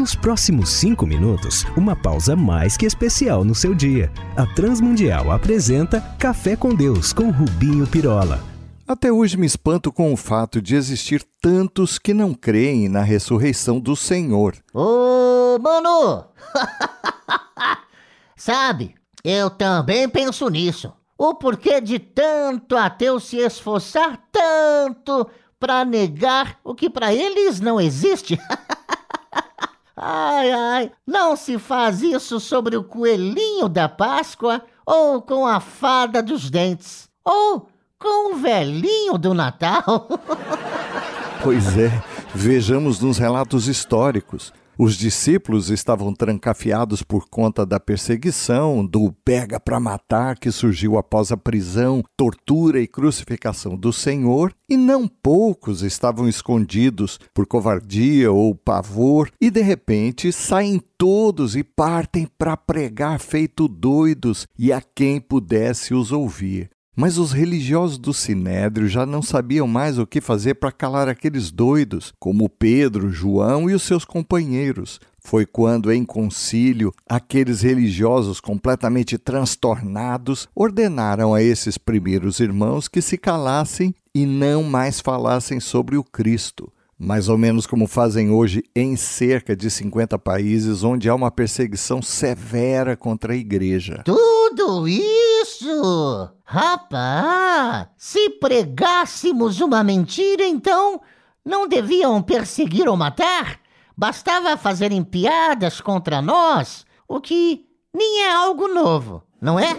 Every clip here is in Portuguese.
Nos próximos cinco minutos, uma pausa mais que especial no seu dia. A Transmundial apresenta Café com Deus com Rubinho Pirola. Até hoje me espanto com o fato de existir tantos que não creem na ressurreição do Senhor. Ô, mano! Sabe, eu também penso nisso. O porquê de tanto ateu se esforçar tanto para negar o que para eles não existe? ai, ai, não se faz isso sobre o coelhinho da Páscoa ou com a fada dos dentes ou com o velhinho do Natal. pois é, vejamos nos relatos históricos. Os discípulos estavam trancafiados por conta da perseguição, do pega para matar que surgiu após a prisão, tortura e crucificação do Senhor, e não poucos estavam escondidos por covardia ou pavor, e de repente saem todos e partem para pregar feito doidos e a quem pudesse os ouvir. Mas os religiosos do Sinédrio já não sabiam mais o que fazer para calar aqueles doidos, como Pedro, João e os seus companheiros. Foi quando, em concílio, aqueles religiosos completamente transtornados ordenaram a esses primeiros irmãos que se calassem e não mais falassem sobre o Cristo mais ou menos como fazem hoje em cerca de 50 países onde há uma perseguição severa contra a igreja. Tudo isso! Rapaz, se pregássemos uma mentira, então não deviam perseguir ou matar? Bastava fazerem piadas contra nós, o que nem é algo novo, não é?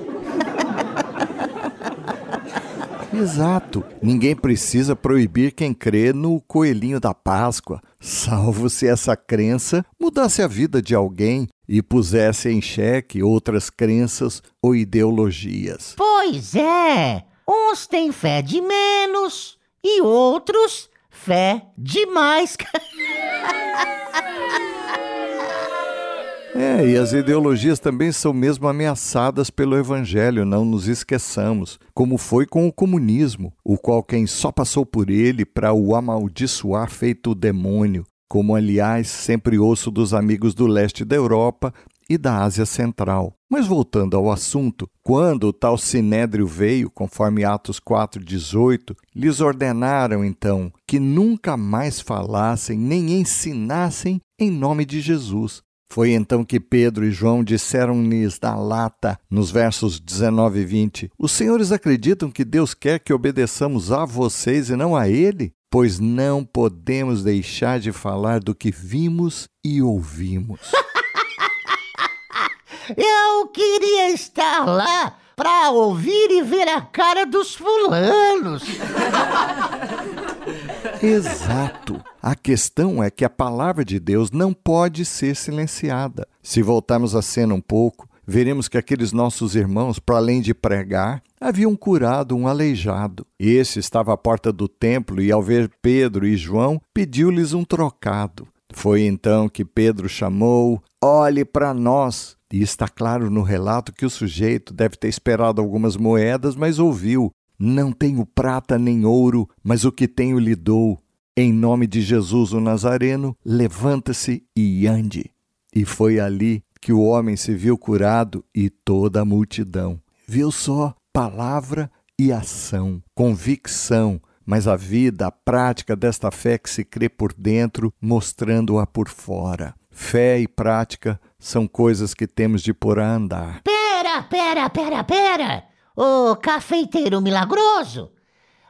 Exato. Ninguém precisa proibir quem crê no coelhinho da Páscoa, salvo se essa crença mudasse a vida de alguém e pusesse em xeque outras crenças ou ideologias. Pois é. Uns têm fé de menos e outros fé demais. É, e as ideologias também são mesmo ameaçadas pelo Evangelho, não nos esqueçamos, como foi com o comunismo, o qual quem só passou por ele para o amaldiçoar feito demônio, como aliás sempre ouço dos amigos do leste da Europa e da Ásia Central. Mas voltando ao assunto, quando o tal Sinédrio veio, conforme Atos 4,18, lhes ordenaram então que nunca mais falassem nem ensinassem em nome de Jesus, foi então que Pedro e João disseram-lhes na lata, nos versos 19 e 20: Os senhores acreditam que Deus quer que obedeçamos a vocês e não a Ele? Pois não podemos deixar de falar do que vimos e ouvimos. Eu queria estar lá para ouvir e ver a cara dos fulanos. Exato. A questão é que a palavra de Deus não pode ser silenciada. Se voltarmos a cena um pouco, veremos que aqueles nossos irmãos, para além de pregar, haviam curado um aleijado. Esse estava à porta do templo e, ao ver Pedro e João, pediu-lhes um trocado. Foi então que Pedro chamou: Olhe para nós. E está claro no relato que o sujeito deve ter esperado algumas moedas, mas ouviu: Não tenho prata nem ouro, mas o que tenho lhe dou. Em nome de Jesus o Nazareno, levanta-se e ande. E foi ali que o homem se viu curado e toda a multidão. Viu só palavra e ação, convicção, mas a vida, a prática desta fé que se crê por dentro, mostrando-a por fora. Fé e prática são coisas que temos de pôr a andar. Pera, pera, pera, pera! Ô cafeiteiro milagroso!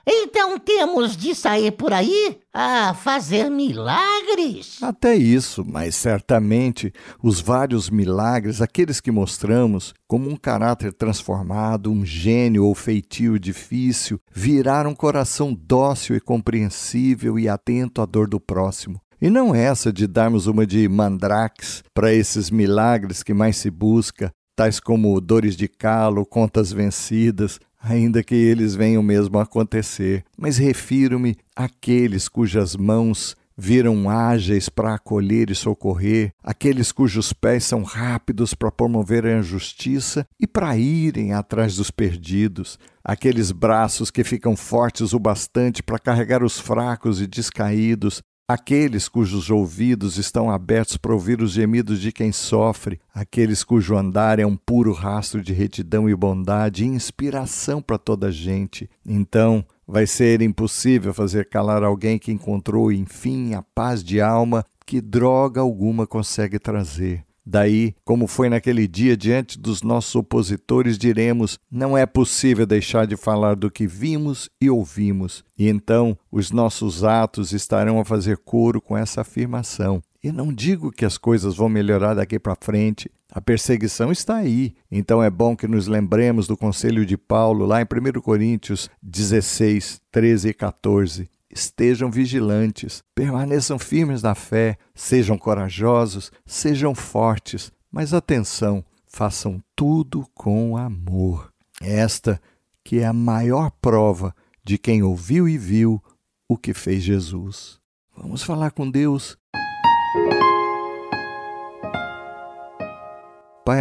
Então temos de sair por aí a fazer milagres? Até isso, mas certamente os vários milagres, aqueles que mostramos, como um caráter transformado, um gênio ou feitio difícil, virar um coração dócil e compreensível e atento à dor do próximo. E não essa de darmos uma de mandrax para esses milagres que mais se busca, tais como dores de calo, contas vencidas, ainda que eles venham mesmo a acontecer, mas refiro-me àqueles cujas mãos viram ágeis para acolher e socorrer, aqueles cujos pés são rápidos para promoverem a justiça e para irem atrás dos perdidos, aqueles braços que ficam fortes o bastante para carregar os fracos e descaídos, aqueles cujos ouvidos estão abertos para ouvir os gemidos de quem sofre, aqueles cujo andar é um puro rastro de retidão e bondade e inspiração para toda a gente. Então, vai ser impossível fazer calar alguém que encontrou, enfim, a paz de alma que droga alguma consegue trazer. Daí, como foi naquele dia, diante dos nossos opositores, diremos: não é possível deixar de falar do que vimos e ouvimos. E então os nossos atos estarão a fazer coro com essa afirmação. E não digo que as coisas vão melhorar daqui para frente. A perseguição está aí. Então é bom que nos lembremos do conselho de Paulo, lá em 1 Coríntios 16, 13 e 14 estejam vigilantes, permaneçam firmes na fé, sejam corajosos, sejam fortes, mas atenção, façam tudo com amor. Esta que é a maior prova de quem ouviu e viu o que fez Jesus. Vamos falar com Deus.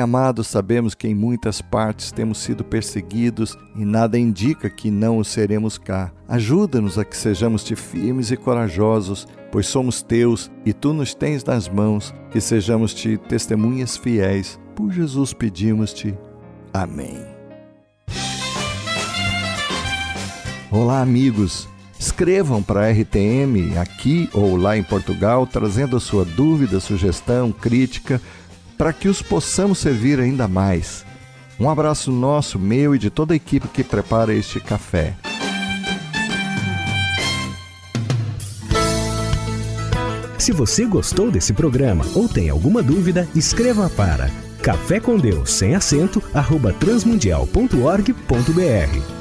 Pai amado, sabemos que em muitas partes temos sido perseguidos e nada indica que não o seremos cá. Ajuda-nos a que sejamos-te firmes e corajosos, pois somos teus e tu nos tens nas mãos, que sejamos-te testemunhas fiéis. Por Jesus pedimos-te. Amém. Olá, amigos. Escrevam para a RTM aqui ou lá em Portugal, trazendo a sua dúvida, sugestão, crítica para que os possamos servir ainda mais. Um abraço nosso, meu e de toda a equipe que prepara este café. Se você gostou desse programa ou tem alguma dúvida, escreva para café com Deus sem acento arroba transmundial.org.br